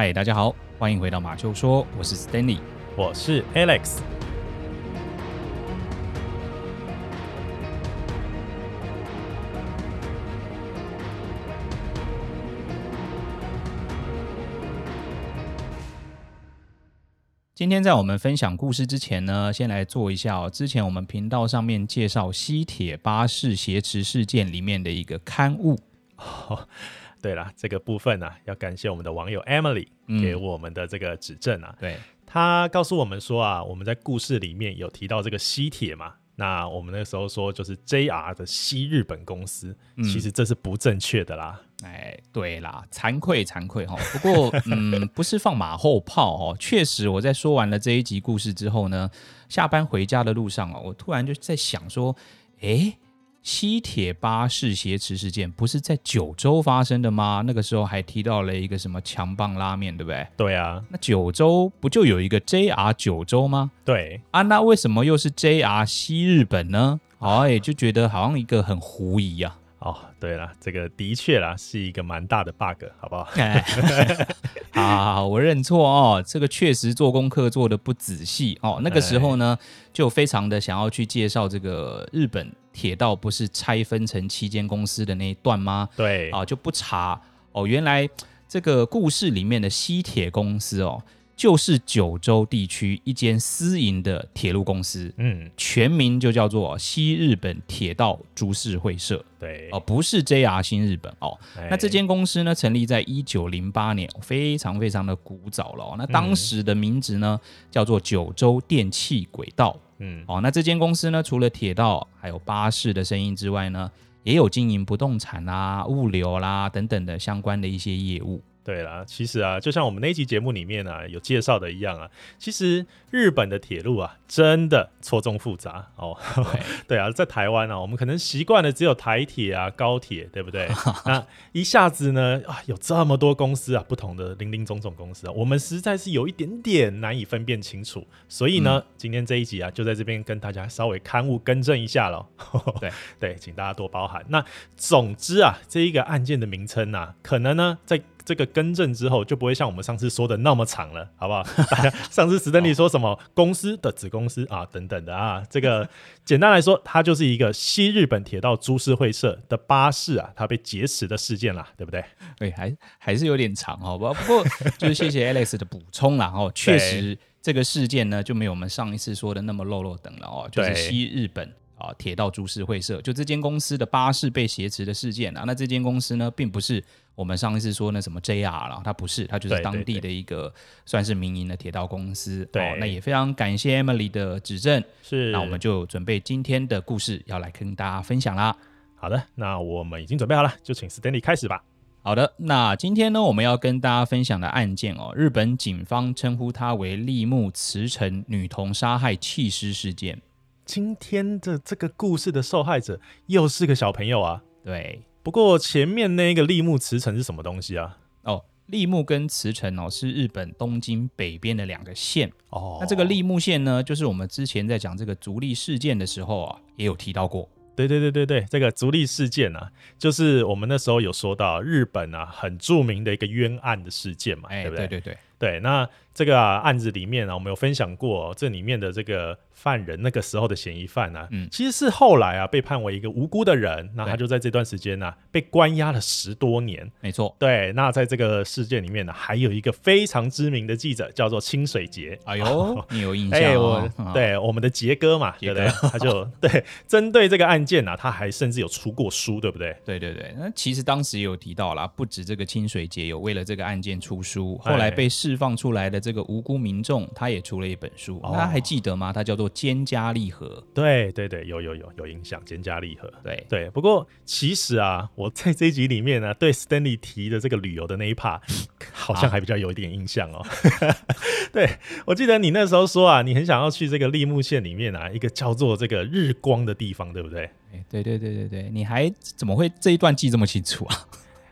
嗨，大家好，欢迎回到马厩说，我是 Stanley，我是 Alex。今天在我们分享故事之前呢，先来做一下哦。之前我们频道上面介绍西铁巴士挟持事件里面的一个刊物。哦，对了，这个部分呢、啊，要感谢我们的网友 Emily 给我们的这个指正啊。嗯、对，他告诉我们说啊，我们在故事里面有提到这个西铁嘛。那我们那时候说就是 JR 的西日本公司，嗯、其实这是不正确的啦。哎，对啦，惭愧惭愧哈。不过 嗯，不是放马后炮哦。确实，我在说完了这一集故事之后呢，下班回家的路上啊，我突然就在想说，哎。西铁巴士挟持事件不是在九州发生的吗？那个时候还提到了一个什么强棒拉面，对不对？对啊，那九州不就有一个 JR 九州吗？对啊，那为什么又是 JR 西日本呢？哎，就觉得好像一个很狐疑啊。哦，对了，这个的确啦，是一个蛮大的 bug，好不好？好，好，好，我认错哦，这个确实做功课做的不仔细哦。那个时候呢，就非常的想要去介绍这个日本铁道不是拆分成七间公司的那一段吗？对，啊，就不查哦，原来这个故事里面的西铁公司哦。就是九州地区一间私营的铁路公司，嗯，全名就叫做西日本铁道株式会社，对，哦，不是 JR 新日本哦。那这间公司呢，成立在一九零八年，非常非常的古早了哦。那当时的名字呢，叫做九州电气轨道，嗯，哦，那这间公司呢，除了铁道还有巴士的生意之外呢，也有经营不动产啦、物流啦等等的相关的一些业务。对啦，其实啊，就像我们那一集节目里面啊有介绍的一样啊，其实日本的铁路啊，真的错综复杂哦。对，对啊，在台湾啊，我们可能习惯了只有台铁啊、高铁，对不对？那一下子呢啊，有这么多公司啊，不同的林林总总公司啊，我们实在是有一点点难以分辨清楚。所以呢，嗯、今天这一集啊，就在这边跟大家稍微勘误更正一下喽。对对，请大家多包涵。那总之啊，这一个案件的名称啊，可能呢在。这个更正之后，就不会像我们上次说的那么长了，好不好？大 家上次史丹利说什么公司的子公司啊，等等的啊，这个简单来说，它就是一个西日本铁道株式会社的巴士啊，它被劫持的事件啦，对不对？对，还还是有点长，好不？不过就是谢谢 Alex 的补充啦，哦，确实这个事件呢就没有我们上一次说的那么落落等了哦，就是西日本。啊，铁道株式会社就这间公司的巴士被挟持的事件啊，那这间公司呢，并不是我们上一次说那什么 JR 了，它不是，它就是当地的一个算是民营的铁道公司。对，那也非常感谢 Emily 的指正，是，那我们就准备今天的故事要来跟大家分享啦。好的，那我们已经准备好了，就请 Stanley 开始吧。好的，那今天呢，我们要跟大家分享的案件哦，日本警方称呼它为立木慈城女童杀害弃尸事件。今天的这个故事的受害者又是个小朋友啊。对，不过前面那个立木慈城是什么东西啊？哦，立木跟慈城哦是日本东京北边的两个县哦。那这个立木县呢，就是我们之前在讲这个足利事件的时候啊，也有提到过。对对对对对，这个足利事件啊，就是我们那时候有说到日本啊很著名的一个冤案的事件嘛，哎，对不对？对对对对，那这个、啊、案子里面啊，我们有分享过、哦、这里面的这个。犯人那个时候的嫌疑犯呢、啊，嗯，其实是后来啊被判为一个无辜的人，那他就在这段时间呢、啊、被关押了十多年，没错，对。那在这个事件里面呢，还有一个非常知名的记者叫做清水杰，哎呦，你有印象、哦欸？我对我们的杰哥嘛，杰哥，对 他就对针对这个案件呢、啊，他还甚至有出过书，对不对？对对对，那其实当时也有提到啦，不止这个清水杰有为了这个案件出书，后来被释放出来的这个无辜民众，他也出了一本书，大家还记得吗？他叫做菅嘉丽。和对对对，有有有有影响，菅嘉丽和对对。不过其实啊，我在这一集里面呢、啊，对 Stanley 提的这个旅游的那一 part，好像还比较有一点印象哦。啊、对，我记得你那时候说啊，你很想要去这个立木县里面啊，一个叫做这个日光的地方，对不对？对对对对对，你还怎么会这一段记这么清楚啊？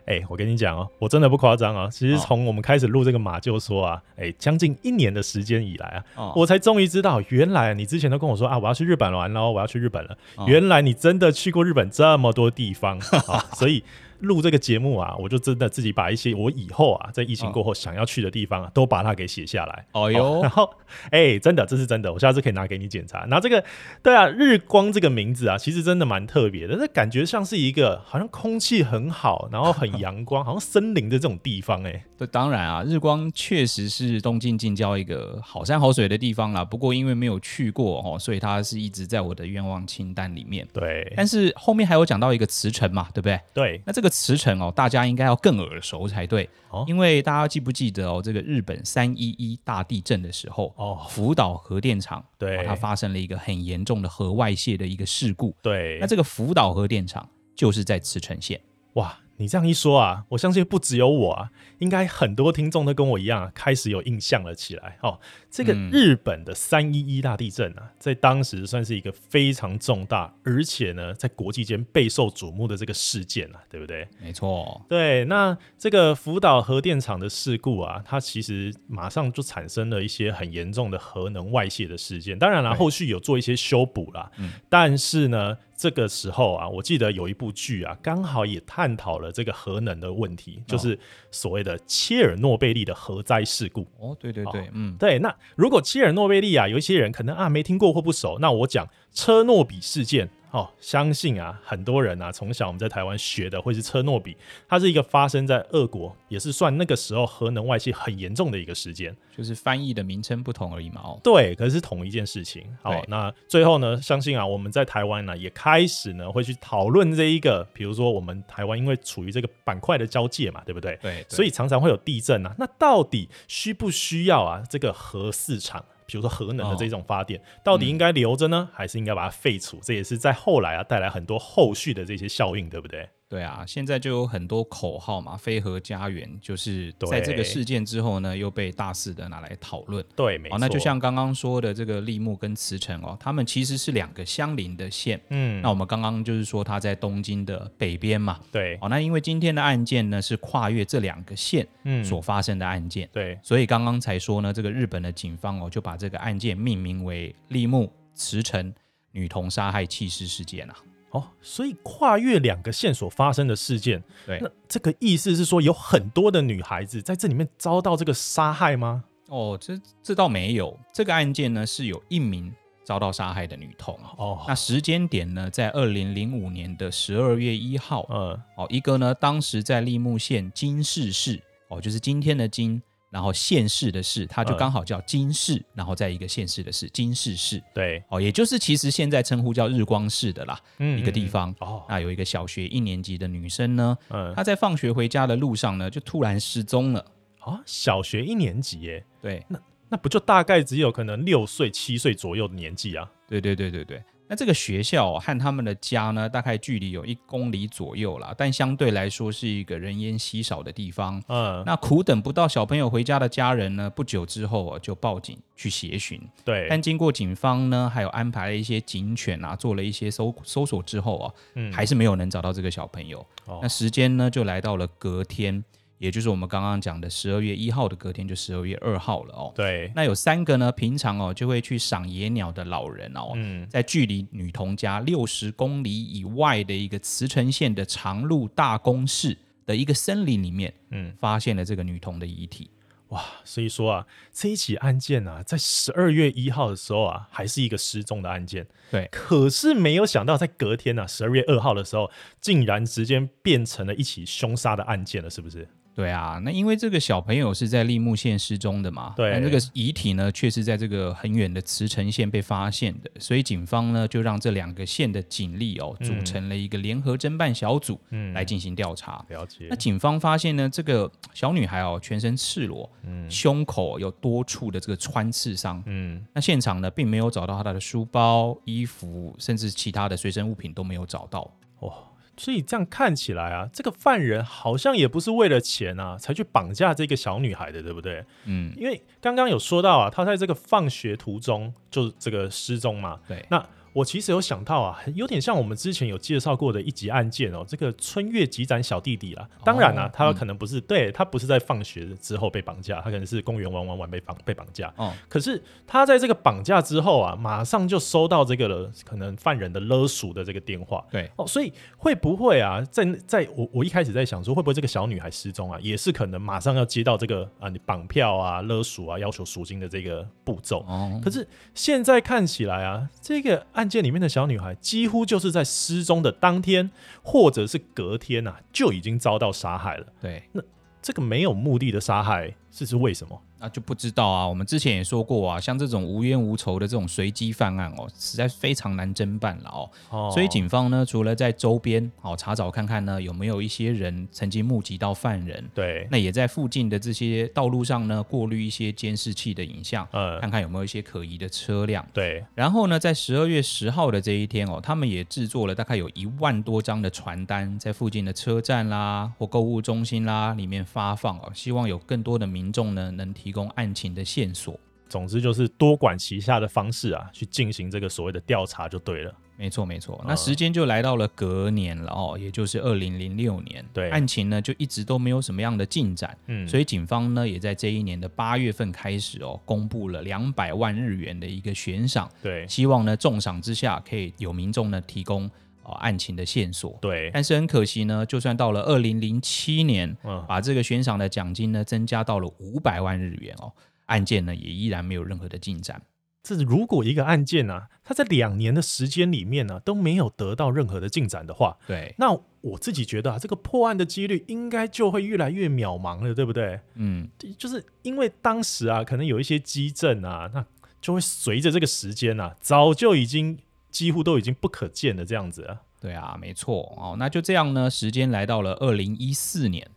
哎、欸，我跟你讲哦，我真的不夸张啊。其实从我们开始录这个马就说啊，哎、欸，将近一年的时间以来啊，哦、我才终于知道，原来你之前都跟我说啊，我要去日本玩喽，我要去日本了。哦、原来你真的去过日本这么多地方啊，所以录这个节目啊，我就真的自己把一些我以后啊，在疫情过后想要去的地方啊，哦、都把它给写下来。哦哟、哦，然后哎、欸，真的，这是真的，我下次可以拿给你检查。然后这个，对啊，日光这个名字啊，其实真的蛮特别的，那感觉像是一个好像空气很好，然后很阳光，好像森林的这种地方哎、欸。对，当然啊，日光确实是东京近郊一个好山好水的地方啦。不过因为没有去过哦，所以它是一直在我的愿望清单里面。对，但是后面还有讲到一个茨城嘛，对不对？对，那这个茨城哦，大家应该要更耳熟才对，哦、因为大家记不记得哦，这个日本三一一大地震的时候，哦，福岛核电厂对、哦、它发生了一个很严重的核外泄的一个事故。对，那这个福岛核电厂就是在茨城县。哇。你这样一说啊，我相信不只有我啊，应该很多听众都跟我一样啊，开始有印象了起来哦。这个日本的三一一大地震啊，在当时算是一个非常重大，而且呢，在国际间备受瞩目的这个事件啊，对不对？没错。对，那这个福岛核电厂的事故啊，它其实马上就产生了一些很严重的核能外泄的事件。当然了，后续有做一些修补啦，嗯，但是呢。这个时候啊，我记得有一部剧啊，刚好也探讨了这个核能的问题，就是所谓的切尔诺贝利的核灾事故。哦，对对对，哦、嗯，对。那如果切尔诺贝利啊，有一些人可能啊没听过或不熟，那我讲车诺比事件。哦，相信啊，很多人啊，从小我们在台湾学的会是车诺比，它是一个发生在俄国，也是算那个时候核能外泄很严重的一个事件，就是翻译的名称不同而已嘛。哦，对，可是是同一件事情。好，那最后呢，相信啊，我们在台湾呢也开始呢会去讨论这一个，比如说我们台湾因为处于这个板块的交界嘛，对不对？对，对，所以常常会有地震啊。那到底需不需要啊这个核四厂？比如说核能的这种发电，哦、到底应该留着呢，嗯、还是应该把它废除？这也是在后来啊带来很多后续的这些效应，对不对？对啊，现在就有很多口号嘛，“非核家园”，就是在这个事件之后呢，又被大肆的拿来讨论。对，没错。那就像刚刚说的这个立木跟茨城哦，他们其实是两个相邻的县。嗯，那我们刚刚就是说他在东京的北边嘛。对。哦，那因为今天的案件呢是跨越这两个县所发生的案件。嗯、对。所以刚刚才说呢，这个日本的警方哦就把这个案件命名为立木茨城女童杀害弃尸事件啊。哦，所以跨越两个线索发生的事件，对，那这个意思是说有很多的女孩子在这里面遭到这个杀害吗？哦，这这倒没有，这个案件呢是有一名遭到杀害的女童。哦，那时间点呢在二零零五年的十二月一号。嗯，哦，一个呢当时在立木县金市市，哦，就是今天的金。然后县市的市，它就刚好叫金市，嗯、然后在一个县市的市，金市市。对，哦，也就是其实现在称呼叫日光市的啦，嗯、一个地方。哦，那有一个小学一年级的女生呢，嗯，她在放学回家的路上呢，就突然失踪了。啊，小学一年级耶？对，那那不就大概只有可能六岁七岁左右的年纪啊？对对对对对。那这个学校和他们的家呢，大概距离有一公里左右啦，但相对来说是一个人烟稀少的地方。嗯，那苦等不到小朋友回家的家人呢，不久之后啊，就报警去协寻。对，但经过警方呢，还有安排了一些警犬啊，做了一些搜搜索之后啊，嗯，还是没有能找到这个小朋友。哦，那时间呢，就来到了隔天。也就是我们刚刚讲的十二月一号的隔天，就十二月二号了哦。对，那有三个呢，平常哦就会去赏野鸟的老人哦，嗯、在距离女童家六十公里以外的一个茨城县的长鹿大宫市的一个森林里面，嗯，发现了这个女童的遗体。哇，所以说啊，这一起案件啊，在十二月一号的时候啊，还是一个失踪的案件。对，可是没有想到，在隔天啊，十二月二号的时候，竟然直接变成了一起凶杀的案件了，是不是？对啊，那因为这个小朋友是在立木县失踪的嘛，对，那这个遗体呢，却是在这个很远的茨城县被发现的，所以警方呢就让这两个县的警力哦组成了一个联合侦办小组，嗯，来进行调查。了解。那警方发现呢，这个小女孩哦全身赤裸，嗯，胸口有多处的这个穿刺伤，嗯，那现场呢并没有找到她的书包、衣服，甚至其他的随身物品都没有找到。哇。所以这样看起来啊，这个犯人好像也不是为了钱啊，才去绑架这个小女孩的，对不对？嗯，因为刚刚有说到啊，他在这个放学途中就这个失踪嘛。对，那我其实有想到啊，有点像我们之前有介绍过的一集案件哦，这个春月急斩小弟弟啦。当然啦、啊，他可能不是，嗯、对他不是在放学之后被绑架，他可能是公园玩玩玩被绑被绑架。哦，可是他在这个绑架之后啊，马上就收到这个了，可能犯人的勒索的这个电话。对哦，所以会不会啊，在在我我一开始在想说，会不会这个小女孩失踪啊，也是可能马上要接到这个啊，你绑票啊、勒索啊、要求赎金的这个步骤。哦，可是现在看起来啊，这个案。案件里面的小女孩几乎就是在失踪的当天，或者是隔天呐、啊，就已经遭到杀害了。对，那这个没有目的的杀害，这是为什么？那就不知道啊。我们之前也说过啊，像这种无冤无仇的这种随机犯案哦，实在非常难侦办了哦。哦，所以警方呢，除了在周边哦查找看看呢，有没有一些人曾经目击到犯人，对，那也在附近的这些道路上呢，过滤一些监视器的影像，嗯，看看有没有一些可疑的车辆。对，然后呢，在十二月十号的这一天哦，他们也制作了大概有一万多张的传单，在附近的车站啦或购物中心啦里面发放哦，希望有更多的民众呢能提供案情的线索，总之就是多管齐下的方式啊，去进行这个所谓的调查就对了。没错，没错。那时间就来到了隔年了哦，也就是二零零六年。对，案情呢就一直都没有什么样的进展。嗯，所以警方呢也在这一年的八月份开始哦，公布了两百万日元的一个悬赏。对，希望呢重赏之下可以有民众呢提供哦案情的线索。对，但是很可惜呢，就算到了二零零七年，嗯，把这个悬赏的奖金呢增加到了五百万日元哦。案件呢也依然没有任何的进展。这如果一个案件呢、啊，它在两年的时间里面呢、啊、都没有得到任何的进展的话，对，那我自己觉得啊，这个破案的几率应该就会越来越渺茫了，对不对？嗯，就是因为当时啊，可能有一些迹证啊，那就会随着这个时间啊，早就已经几乎都已经不可见的这样子了。对啊，没错哦，那就这样呢，时间来到了二零一四年，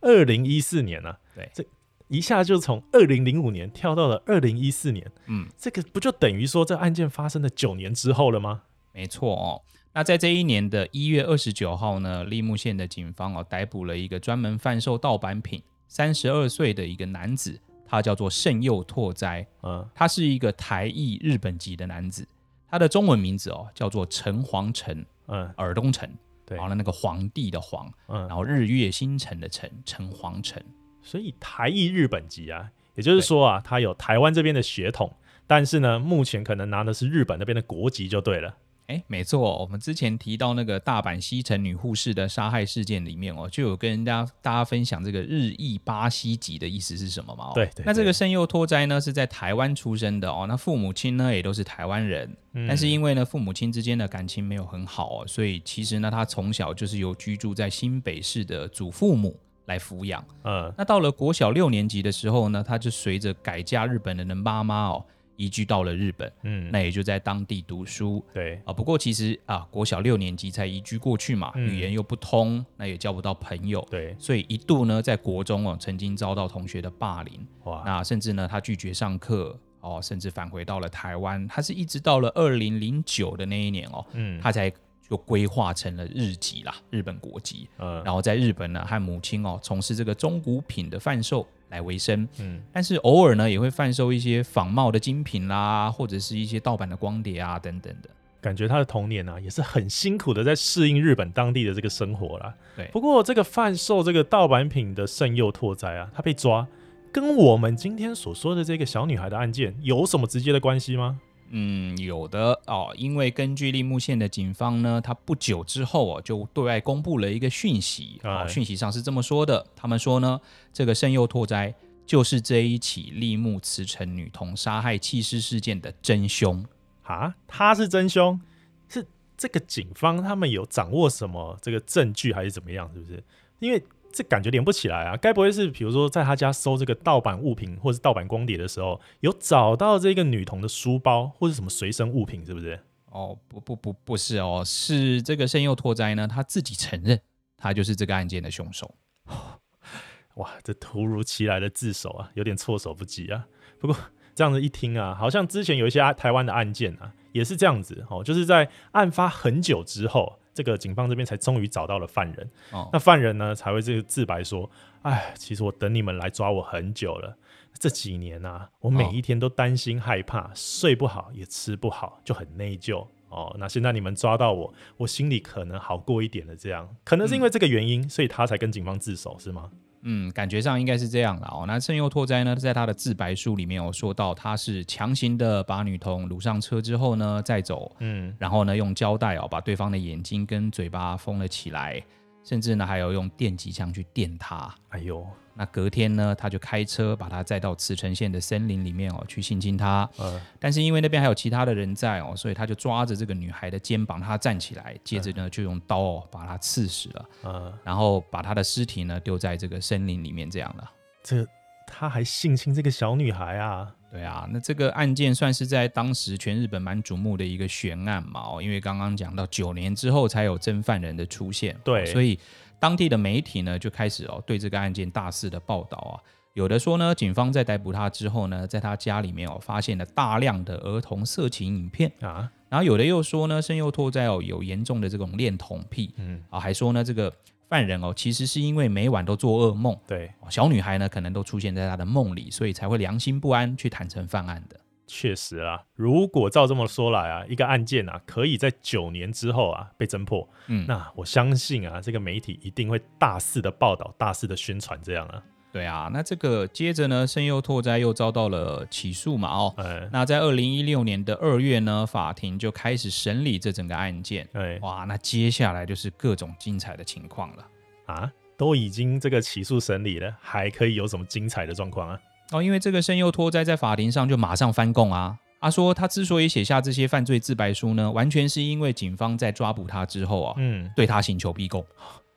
二零一四年呢、啊，对，这。一下就从二零零五年跳到了二零一四年，嗯，这个不就等于说这案件发生的九年之后了吗？没错哦。那在这一年的一月二十九号呢，立木县的警方哦逮捕了一个专门贩售盗版品、三十二岁的一个男子，他叫做胜佑拓哉，嗯，他是一个台裔日本籍的男子，他的中文名字哦叫做陈皇城，嗯，尔东城，对，完了那个皇帝的皇，嗯，然后日月星辰的辰，陈皇城。所以台裔日本籍啊，也就是说啊，他有台湾这边的血统，但是呢，目前可能拿的是日本那边的国籍就对了。哎，没错，我们之前提到那个大阪西城女护士的杀害事件里面哦，就有跟人家大家分享这个日裔巴西籍的意思是什么嘛？对，对，对。那这个圣佑拓哉呢是在台湾出生的哦，那父母亲呢也都是台湾人，嗯，但是因为呢父母亲之间的感情没有很好哦，所以其实呢他从小就是由居住在新北市的祖父母。来抚养，嗯，那到了国小六年级的时候呢，他就随着改嫁日本人的妈妈哦，移居到了日本，嗯，那也就在当地读书，对。啊，不过其实啊，国小六年级才移居过去嘛，嗯，语言又不通，那也交不到朋友，对，所以一度呢，在国中哦，曾经遭到同学的霸凌，哇，那甚至呢，他拒绝上课哦，甚至返回到了台湾，他是一直到了二零零九的那一年哦，嗯，他才。就规划成了日籍啦，日本国籍。嗯，然后在日本呢，和母亲哦从事这个中古品的贩售来为生。嗯，但是偶尔呢，也会贩售一些仿冒的精品啦，或者是一些盗版的光碟啊等等的。感觉他的童年啊，也是很辛苦的，在适应日本当地的这个生活啦。对，不过这个贩售这个盗版品的圣佑拓哉啊，他被抓，跟我们今天所说的这个小女孩的案件有什么直接的关系吗？嗯，有的哦，因为根据立木县的警方呢，他不久之后哦，就对外公布了一个讯息，哦，讯息上是这么说的，他们说呢，这个圣佑拓哉就是这一起立木慈城女童杀害弃尸事件的真凶啊，他是真凶，是这个警方他们有掌握什么这个证据还是怎么样，是不是？因为。这感觉连不起来啊！该不会是比如说在他家搜这个盗版物品或是盗版光碟的时候，有找到这个女童的书包或者什么随身物品，是不是？哦，不不不，不是哦，是这个胜佑拓哉呢，他自己承认他就是这个案件的凶手。哇，这突如其来的自首啊，有点措手不及啊。不过这样子一听啊，好像之前有一些台湾的案件啊，也是这样子哦，就是在案发很久之后。这个警方这边才终于找到了犯人。哦，那犯人呢才会这个自白说：“哎，其实我等你们来抓我很久了。这几年啊，我每一天都担心害怕，哦、睡不好也吃不好，就很内疚。哦，那现在你们抓到我，我心里可能好过一点了。这样，可能是因为这个原因，嗯、所以他才跟警方自首，是吗？”嗯，感觉上应该是这样的哦。那圣佑拓哉呢，在他的自白书里面有说到，他是强行的把女童掳上车之后呢，再走，嗯，然后呢，用胶带哦把对方的眼睛跟嘴巴封了起来，甚至呢还有用电击枪去电他。哎呦！那隔天呢，他就开车把他载到茨城县的森林里面哦，去性侵他。嗯，但是因为那边还有其他的人在哦，所以他就抓着这个女孩的肩膀，她站起来，接着呢就用刀哦把她刺死了。嗯，然后把她的尸体呢丢在这个森林里面，这样了。这他还性侵这个小女孩啊？对啊，那这个案件算是在当时全日本蛮瞩目的一个悬案嘛哦，因为刚刚讲到九年之后才有真犯人的出现，对，所以。当地的媒体呢，就开始哦对这个案件大肆的报道啊。有的说呢，警方在逮捕他之后呢，在他家里面哦发现了大量的儿童色情影片啊。然后有的又说呢，生又拓哉哦有严重的这种恋童癖，嗯啊，还说呢这个犯人哦其实是因为每晚都做噩梦，对，小女孩呢可能都出现在他的梦里，所以才会良心不安去坦诚犯案的。确实啊，如果照这么说来啊，一个案件啊，可以在九年之后啊被侦破，嗯，那我相信啊，这个媒体一定会大肆的报道、大肆的宣传这样啊。对啊，那这个接着呢，胜又拓哉又遭到了起诉嘛，哦，哎、那在二零一六年的二月呢，法庭就开始审理这整个案件，哎，哇，那接下来就是各种精彩的情况了。啊，都已经这个起诉审理了，还可以有什么精彩的状况啊？哦，因为这个胜又拓哉在法庭上就马上翻供啊，他说他之所以写下这些犯罪自白书呢，完全是因为警方在抓捕他之后啊，嗯，对他刑求逼供，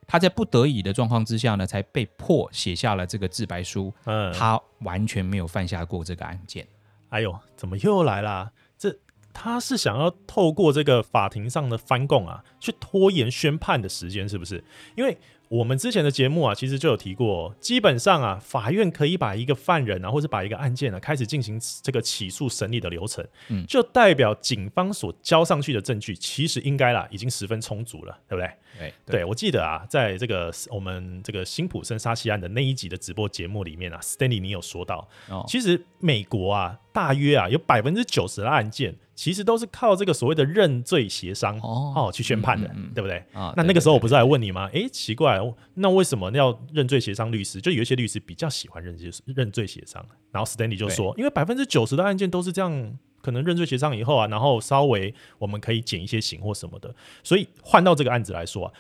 他在不得已的状况之下呢，才被迫写下了这个自白书，嗯，他完全没有犯下过这个案件。哎呦，怎么又来啦？这他是想要透过这个法庭上的翻供啊，去拖延宣判的时间，是不是？因为。我们之前的节目啊，其实就有提过，基本上啊，法院可以把一个犯人啊，或者把一个案件呢、啊，开始进行这个起诉审理的流程，嗯，就代表警方所交上去的证据，其实应该啦，已经十分充足了，对不对？对，对，我记得啊，在这个我们这个辛普森杀妻案的那一集的直播节目里面啊，Stanley 你有说到，哦，其实美国啊，大约啊有百分之九十的案件。其实都是靠这个所谓的认罪协商哦，哦去宣判的，嗯嗯、对不对？啊，那那个时候我不是还问你吗？诶，奇怪，那为什么要认罪协商律师？就有一些律师比较喜欢认罪认罪协商。然后 Stanley 就说，因为百分之九十的案件都是这样，可能认罪协商以后啊，然后稍微我们可以减一些刑或什么的。所以换到这个案子来说啊，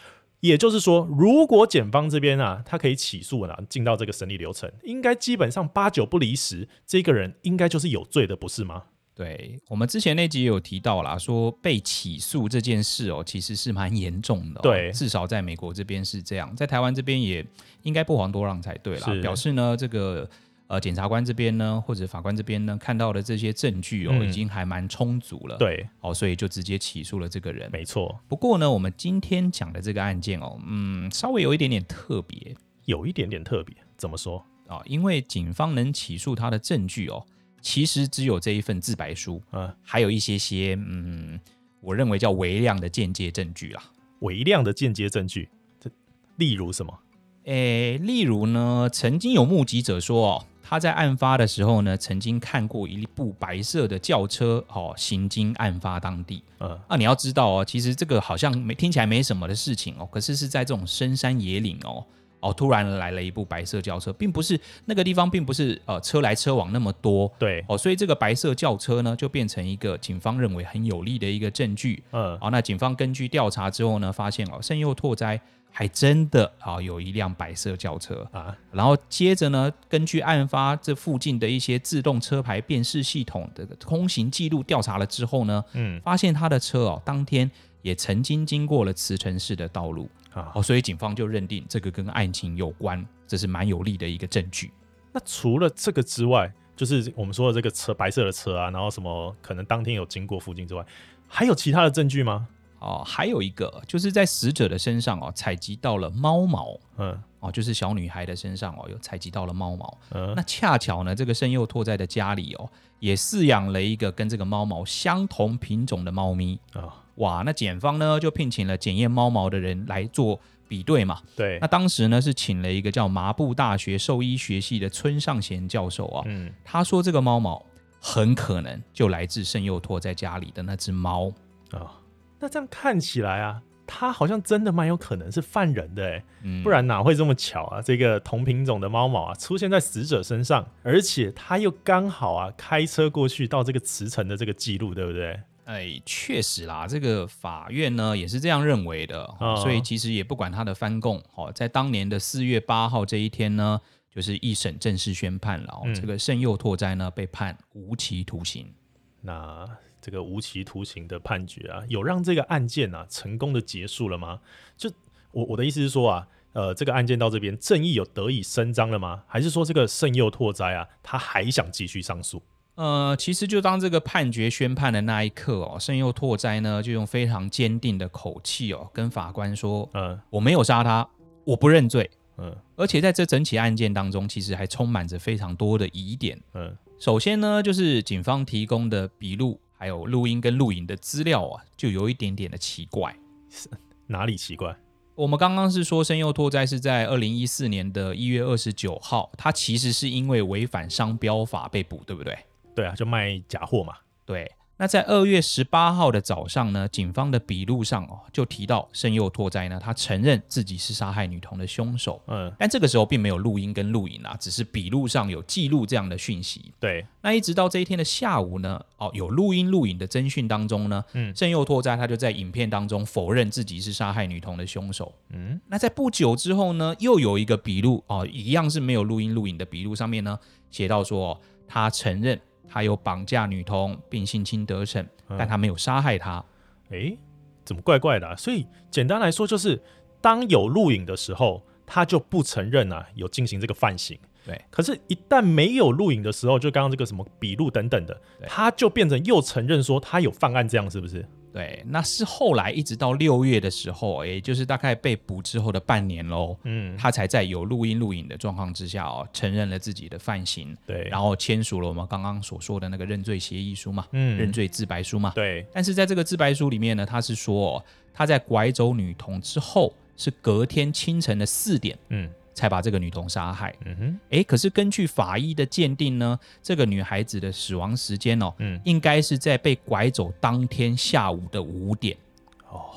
也就是说，如果检方这边啊，他可以起诉啊，进到这个审理流程，应该基本上八九不离十，这个人应该就是有罪的，不是吗？对，我们之前那集也有提到啦，说被起诉这件事哦，其实是蛮严重的哦。对，至少在美国这边是这样，在台湾这边也应该不遑多让才对啦。表示呢，这个呃检察官这边呢，或者法官这边呢，看到的这些证据哦，嗯，已经还蛮充足了。对，哦，所以就直接起诉了这个人。没错。不过呢，我们今天讲的这个案件哦，嗯，稍微有一点点特别，有一点点特别。怎么说啊？哦，因为警方能起诉他的证据哦。其实只有这一份自白书，嗯，还有一些些，嗯，我认为叫微量的间接证据啦。微量的间接证据，这例如什么？诶，例如呢，曾经有目击者说，哦，他在案发的时候呢，曾经看过一部白色的轿车，哦，行经案发当地。呃，啊，你要知道哦，其实这个好像没听起来没什么的事情哦，可是是在这种深山野岭哦。哦，突然来了一部白色轿车，并不是那个地方，并不是呃车来车往那么多。对，哦，所以这个白色轿车呢，就变成一个警方认为很有利的一个证据。嗯，好，那警方根据调查之后呢，发现哦，圣佑拓哉还真的啊有一辆白色轿车啊。然后接着呢，根据案发这附近的一些自动车牌辨识系统的通行记录调查了之后呢，嗯，发现他的车哦，当天也曾经经过了慈城市的道路。哦，所以警方就认定这个跟案情有关，这是蛮有力的一个证据。那除了这个之外，就是我们说的这个车，白色的车啊，然后什么可能当天有经过附近之外，还有其他的证据吗？哦，还有一个就是在死者的身上哦，采集到了猫毛。嗯，哦，就是小女孩的身上哦，有采集到了猫毛。嗯，那恰巧呢，这个生又拓在的家里哦，也饲养了一个跟这个猫毛相同品种的猫咪啊。哇，那检方呢就聘请了检验猫毛的人来做比对嘛。对，那当时呢是请了一个叫麻布大学兽医学系的村上贤教授啊，嗯，他说这个猫毛很可能就来自圣佑拓在家里的那只猫啊、哦。那这样看起来啊。他好像真的蛮有可能是犯人的哎，嗯，不然哪会这么巧啊？这个同品种的猫毛啊，出现在死者身上，而且他又刚好啊开车过去到这个茨城的这个记录，对不对？哎，确实啦，这个法院呢也是这样认为的，哦，所以其实也不管他的翻供。哦，在当年的四月八号这一天呢，就是一审正式宣判了，嗯，这个圣佑拓哉呢被判无期徒刑。那。这个无期徒刑的判决啊，有让这个案件啊成功的结束了吗？就我我的意思是说啊，呃，这个案件到这边正义有得以伸张了吗？还是说这个圣佑拓哉啊，他还想继续上诉？呃，其实就当这个判决宣判的那一刻哦，圣佑拓哉呢就用非常坚定的口气哦，跟法官说：“呃，我没有杀他，我不认罪。”嗯，而且在这整起案件当中，其实还充满着非常多的疑点。嗯，首先呢，就是警方提供的笔录。还有录音跟录影的资料啊，就有一点点的奇怪。是哪里奇怪？我们刚刚是说圣佑拓哉是在二零一四年的一月二十九号，他其实是因为违反商标法被捕，对不对？对啊，就卖假货嘛。对。那在二月十八号的早上呢，警方的笔录上哦，就提到圣佑拓哉呢，他承认自己是杀害女童的凶手。嗯，但这个时候并没有录音跟录影啊，只是笔录上有记录这样的讯息。对，那一直到这一天的下午呢，哦，有录音录影的侦讯当中呢，嗯，圣佑拓哉他就在影片当中否认自己是杀害女童的凶手。嗯，那在不久之后呢，又有一个笔录哦，一样是没有录音录影的笔录上面呢，写到说，哦，他承认。他有绑架女童并性侵得逞，但他没有杀害她。诶、嗯，怎么怪怪的、啊？所以简单来说，就是当有录影的时候，他就不承认啊有进行这个犯行。对，可是，一旦没有录影的时候，就刚刚这个什么笔录等等的，他就变成又承认说他有犯案，这样是不是？对，那是后来一直到六月的时候，也就是大概被捕之后的半年喽，嗯，他才在有录音录影的状况之下哦，承认了自己的犯行，对，然后签署了我们刚刚所说的那个认罪协议书嘛，嗯，认罪自白书嘛，对。但是在这个自白书里面呢，他是说他在拐走女童之后，是隔天清晨的四点，嗯。才把这个女童杀害。嗯哼，哎，可是根据法医的鉴定呢，这个女孩子的死亡时间哦，嗯，应该是在被拐走当天下午的五点。哦，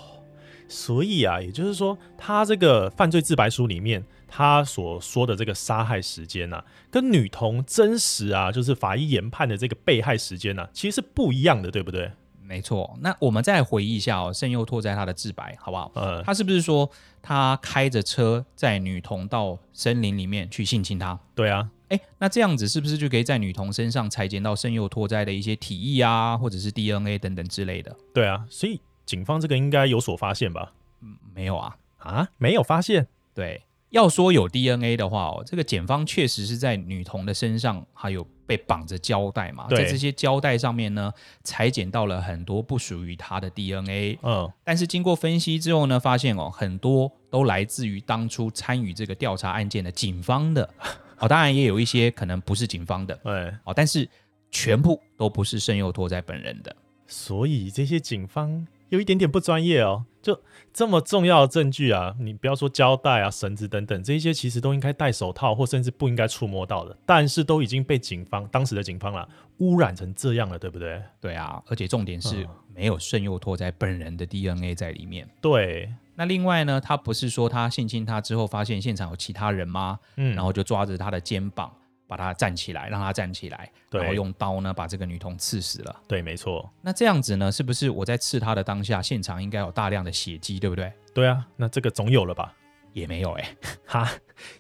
所以啊，也就是说，他这个犯罪自白书里面他所说的这个杀害时间啊，跟女童真实啊，就是法医研判的这个被害时间呢，啊，其实是不一样的，对不对？没错，那我们再回忆一下哦，圣佑拓哉他的自白，好不好？嗯，他是不是说他开着车载女童到森林里面去性侵她？对啊，哎，那这样子是不是就可以在女童身上裁剪到圣佑拓哉的一些体液啊，或者是 DNA 等等之类的？对啊，所以警方这个应该有所发现吧？嗯，没有啊，啊，没有发现，对。要说有 DNA 的话哦，这个检方确实是在女童的身上还有被绑着胶带嘛，在这些胶带上面呢，裁剪到了很多不属于她的 DNA。嗯，但是经过分析之后呢，发现哦，很多都来自于当初参与这个调查案件的警方的。哦，当然也有一些可能不是警方的。对，哦，但是全部都不是圣佑托在本人的。所以这些警方。有一点点不专业哦，就这么重要的证据啊，你不要说胶带啊、绳子等等，这些其实都应该戴手套或甚至不应该触摸到的，但是都已经被警方当时的警方啦污染成这样了，对不对？对啊，而且重点是没有圣佑拓在本人的 DNA 在里面。对，那另外呢，他不是说他性侵他之后发现现场有其他人吗？嗯，然后就抓着他的肩膀。把他站起来，让他站起来，然后用刀呢把这个女童刺死了。对，没错。那这样子呢，是不是我在刺他的当下，现场应该有大量的血迹，对不对？对啊，那这个总有了吧？也没有哎、欸，哈，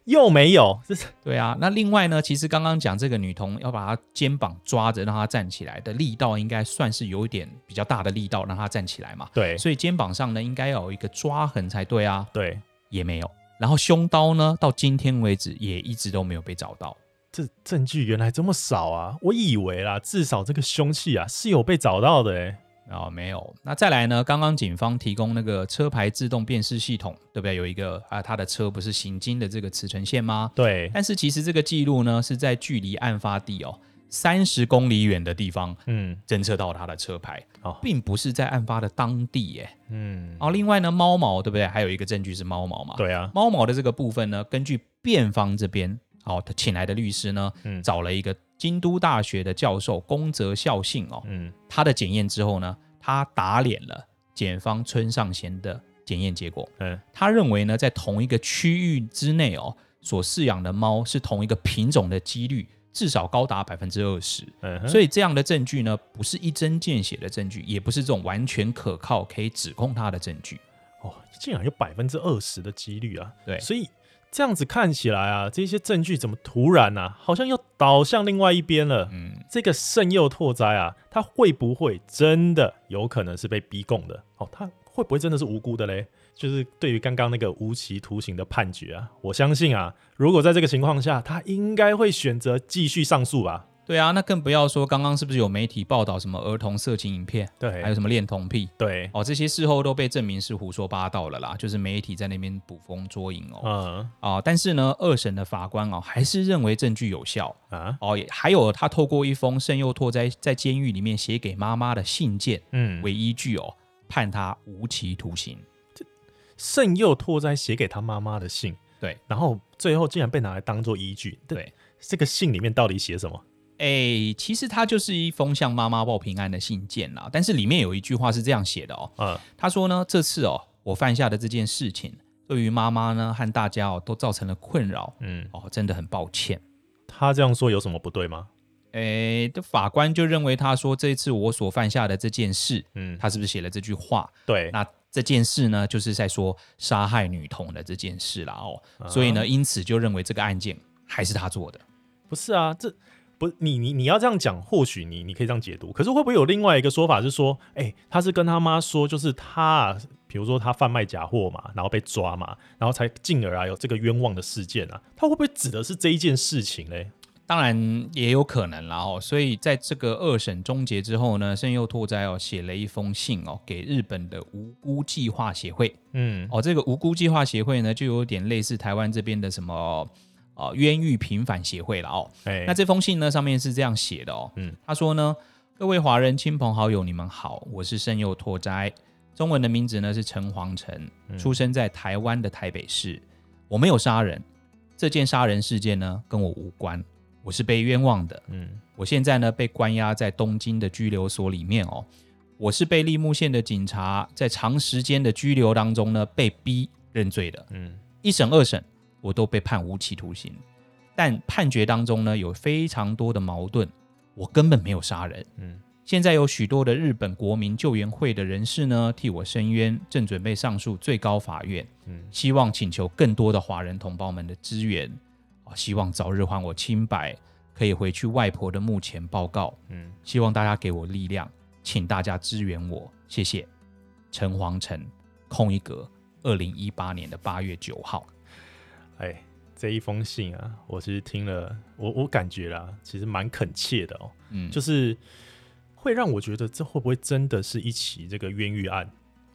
又没有。这 是对啊。那另外呢，其实刚刚讲这个女童要把她肩膀抓着让她站起来的力道，应该算是有一点比较大的力道让她站起来嘛。对，所以肩膀上呢应该要有一个抓痕才对啊。对，也没有。然后凶刀呢，到今天为止也一直都没有被找到。这证据原来这么少啊！我以为啦，至少这个凶器啊是有被找到的哎。哦，没有。那再来呢？刚刚警方提供那个车牌自动辨识系统，对不对？有一个啊，他的车不是行经的这个茨城县吗？对。但是其实这个记录呢，是在距离案发地哦三十公里远的地方，嗯，侦测到他的车牌，哦，并不是在案发的当地，耶，嗯，哦，另外呢，猫毛对不对？还有一个证据是猫毛嘛？对啊，猫毛的这个部分呢，根据辩方这边，哦，他请来的律师呢，嗯，找了一个京都大学的教授宫泽孝信哦，嗯，他的检验之后呢，他打脸了检方村上贤的检验结果，嗯，他认为呢，在同一个区域之内哦。所饲养的猫是同一个品种的几率至少高达百分之二十，所以这样的证据呢，不是一针见血的证据，也不是这种完全可靠可以指控他的证据。哦，竟然有百分之二十的几率啊！对，所以这样子看起来啊，这些证据怎么突然啊，好像又倒向另外一边了？嗯，这个圣佑拓哉啊，他会不会真的有可能是被逼供的？哦，他会不会真的是无辜的嘞？就是对于刚刚那个无期徒刑的判决啊，我相信啊，如果在这个情况下，他应该会选择继续上诉吧？对啊，那更不要说刚刚是不是有媒体报道什么儿童色情影片？对，还有什么恋童癖？对，哦，这些事后都被证明是胡说八道了啦，就是媒体在那边捕风捉影哦。嗯啊，但是呢，二审的法官哦，还是认为证据有效啊。哦，也还有他透过一封圣佑拓哉在监狱里面写给妈妈的信件，嗯，为依据哦，判他无期徒刑。圣佑拓哉写给他妈妈的信，对，然后最后竟然被拿来当做依据，对，这个信里面到底写什么？哎，其实它就是一封向妈妈报平安的信件啦，但是里面有一句话是这样写的哦，嗯，他说呢，这次哦，我犯下的这件事情，对于妈妈呢和大家哦都造成了困扰，嗯，哦，真的很抱歉。他这样说有什么不对吗？哎，的法官就认为他说这一次我所犯下的这件事，嗯，他是不是写了这句话？对，那。这件事呢，就是在说杀害女童的这件事了哦，啊、所以呢，因此就认为这个案件还是他做的。不是啊，这不你你你要这样讲，或许你你可以这样解读。可是会不会有另外一个说法是说，哎，他是跟他妈说，就是他，比如说他贩卖假货嘛，然后被抓嘛，然后才进而啊有这个冤枉的事件啊，他会不会指的是这一件事情嘞？当然也有可能啦哦，所以在这个二审终结之后呢，圣佑拓哉哦写了一封信哦给日本的无辜计划协会，嗯哦，这个无辜计划协会呢就有点类似台湾这边的什么哦冤狱平反协会了哦，哎，那这封信呢上面是这样写的哦，嗯，他说呢，各位华人亲朋好友你们好，我是圣佑拓哉，中文的名字呢是陈煌成，出生在台湾的台北市，我没有杀人，这件杀人事件呢跟我无关。我是被冤枉的，嗯，我现在呢被关押在东京的拘留所里面哦。我是被立木县的警察在长时间的拘留当中呢被逼认罪的，嗯，一审二审我都被判无期徒刑，但判决当中呢有非常多的矛盾，我根本没有杀人，嗯，现在有许多的日本国民救援会的人士呢替我申冤，正准备上诉最高法院，嗯，希望请求更多的华人同胞们的支援。啊希望早日还我清白，可以回去外婆的墓前报告。嗯，希望大家给我力量，请大家支援我，谢谢。陈煌程，空一格，二零一八年的八月九号。哎，这一封信啊，我其实听了，我我感觉啦，其实蛮恳切的哦。嗯，就是会让我觉得，这会不会真的是一起这个冤狱案？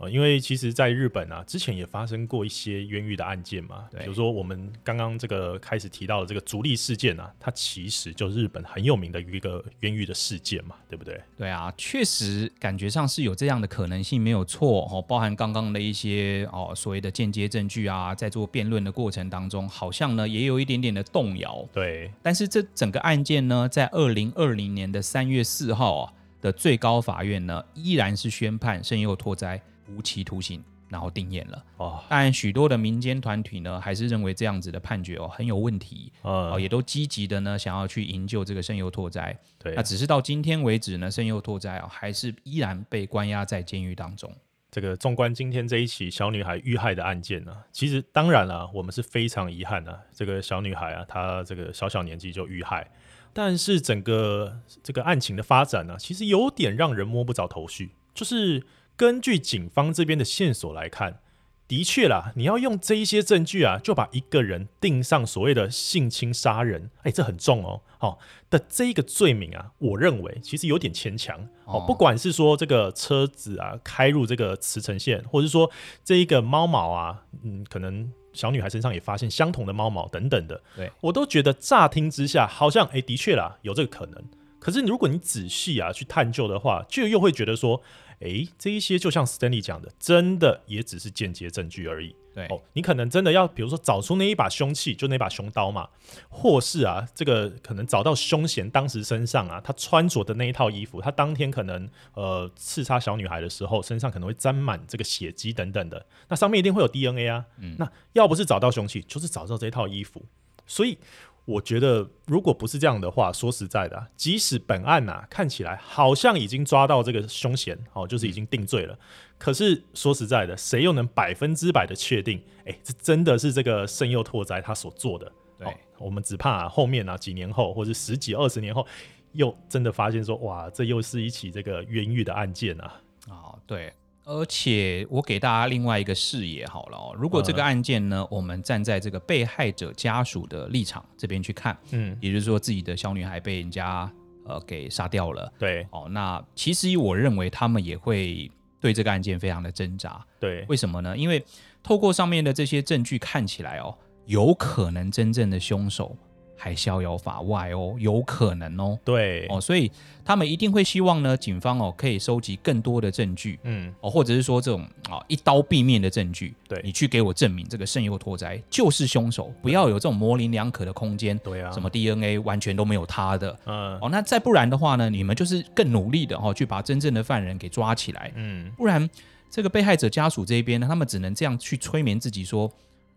因为其实，在日本啊，之前也发生过一些冤狱的案件嘛。比如说，我们刚刚这个开始提到的这个足利事件啊，它其实就是日本很有名的一个冤狱的事件嘛，对不对？对啊，确实感觉上是有这样的可能性，没有错哦。包含刚刚的一些哦所谓的间接证据啊，在做辩论的过程当中，好像呢也有一点点的动摇。对，但是这整个案件呢，在二零二零年的三月四号啊的最高法院呢，依然是宣判圣佑拓哉。无期徒刑，然后定谳了。哦，但许多的民间团体呢，还是认为这样子的判决哦很有问题。哦，也都积极的呢想要去营救这个圣佑拓哉。对，那只是到今天为止呢，圣佑拓哉啊还是依然被关押在监狱当中。这个纵观今天这一起小女孩遇害的案件呢，其实当然了，我们是非常遗憾的。这个小女孩啊，她这个小小年纪就遇害，但是整个这个案情的发展呢，其实有点让人摸不着头绪，就是。根据警方这边的线索来看，的确啦，你要用这一些证据啊，就把一个人定上所谓的性侵杀人，哎，这很重哦，好的这一个罪名啊，我认为其实有点牵强哦。不管是说这个车子啊开入这个慈城县，或者是说这一个猫毛啊，嗯，可能小女孩身上也发现相同的猫毛等等的，对我都觉得乍听之下好像哎，的确啦，有这个可能。可是如果你仔细啊去探究的话，就又会觉得说，诶，这一些就像 Stanley 讲的，真的也只是间接证据而已。对哦，你可能真的要，比如说找出那一把凶器，就那把凶刀嘛，或是啊，这个可能找到凶嫌当时身上啊，他穿着的那一套衣服，他当天可能呃刺杀小女孩的时候，身上可能会沾满这个血迹等等的，那上面一定会有 DNA 啊。嗯，那要不是找到凶器，就是找到这一套衣服，所以。我觉得，如果不是这样的话，说实在的、啊，即使本案呐、啊、看起来好像已经抓到这个凶嫌，哦，就是已经定罪了，可是说实在的，谁又能百分之百的确定？哎，这真的是这个圣佑拓哉他所做的？对、哦，我们只怕、啊、后面啊几年后，或者十几二十年后，又真的发现说，哇，这又是一起这个冤狱的案件啊！啊、哦，对。而且我给大家另外一个视野好了哦，如果这个案件呢，我们站在这个被害者家属的立场这边去看，嗯，也就是说自己的小女孩被人家呃给杀掉了，对，哦，那其实我认为他们也会对这个案件非常的挣扎，对，为什么呢？因为透过上面的这些证据看起来哦，有可能真正的凶手。还逍遥法外哦，有可能哦。对。哦，所以他们一定会希望呢，警方哦可以收集更多的证据，嗯。哦，或者是说这种啊一刀毙命的证据，对，你去给我证明这个圣佑拓哉就是凶手，不要有这种模棱两可的空间，对啊，什么 DNA 完全都没有他的，嗯。哦，那再不然的话呢，你们就是更努力的哦去把真正的犯人给抓起来，嗯，不然这个被害者家属这边呢，他们只能这样去催眠自己说。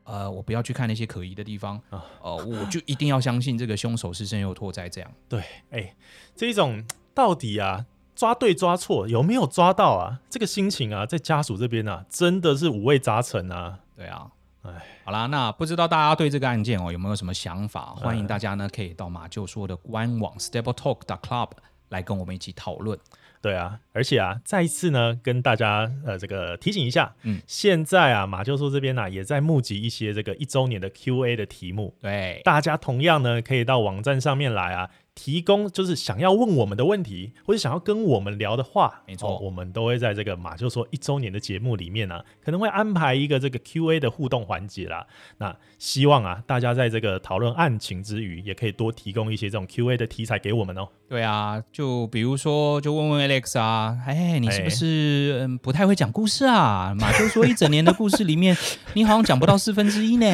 呃，我不要去看那些可疑的地方啊，呃，我就一定要相信这个凶手是身有拓哉这样。对，哎、欸，这一种到底啊，抓对抓错，有没有抓到啊？这个心情啊，在家属这边啊，真的是五味杂陈啊。对啊，哎，好啦，那不知道大家对这个案件哦有没有什么想法？欢迎大家呢可以到马厩说的官网 StableTalk.club 来跟我们一起讨论。对啊，而且啊，再一次呢，跟大家呃这个提醒一下，嗯，现在啊，马教授这边呢、啊，也在募集一些这个一周年的 Q&A 的题目，对，大家同样呢，可以到网站上面来啊。提供就是想要问我们的问题，或者想要跟我们聊的话，没错，哦，我们都会在这个马修说一周年的节目里面呢，啊，可能会安排一个这个 Q&A 的互动环节啦。那希望啊，大家在这个讨论案情之余，也可以多提供一些这种 Q&A 的题材给我们哦。对啊，就比如说，就问问 Alex 啊，哎，你是不是嗯不太会讲故事啊？马修说一整年的故事里面，你好像讲不到四分之一呢。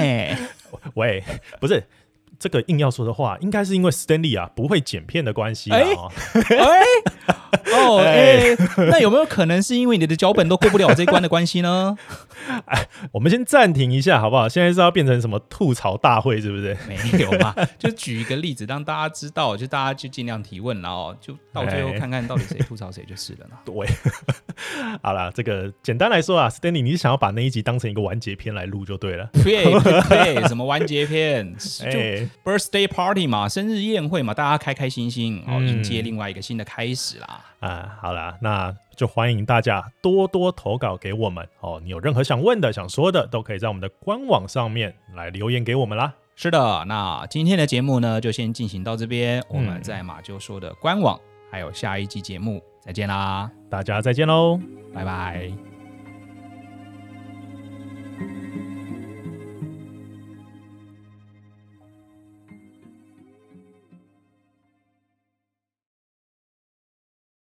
喂，不是。这个硬要说的话，应该是因为 Stanley 啊不会剪片的关系啊。哎，哦，哎，那有没有可能是因为你的脚本都过不了这一关的关系呢？哎，我们先暂停一下好不好？现在是要变成什么吐槽大会是不是？没有嘛，就举一个例子让大家知道，就大家就尽量提问，然后就到最后看看到底谁吐槽谁就是了呢。对，好了，这个简单来说啊，Stanley 你是想要把那一集当成一个完结篇来录就对了。对对，什么完结篇？就 birthday party 嘛，生日宴会嘛，大家开开心心，然后迎接另外一个新的开始啦。啊，好啦，那就欢迎大家多多投稿给我们哦。你有任何想问的、想说的，都可以在我们的官网上面来留言给我们啦。是的，那今天的节目呢，就先进行到这边。我们在马厩说的官网，还有下一集节目再见啦，大家再见喽，拜拜。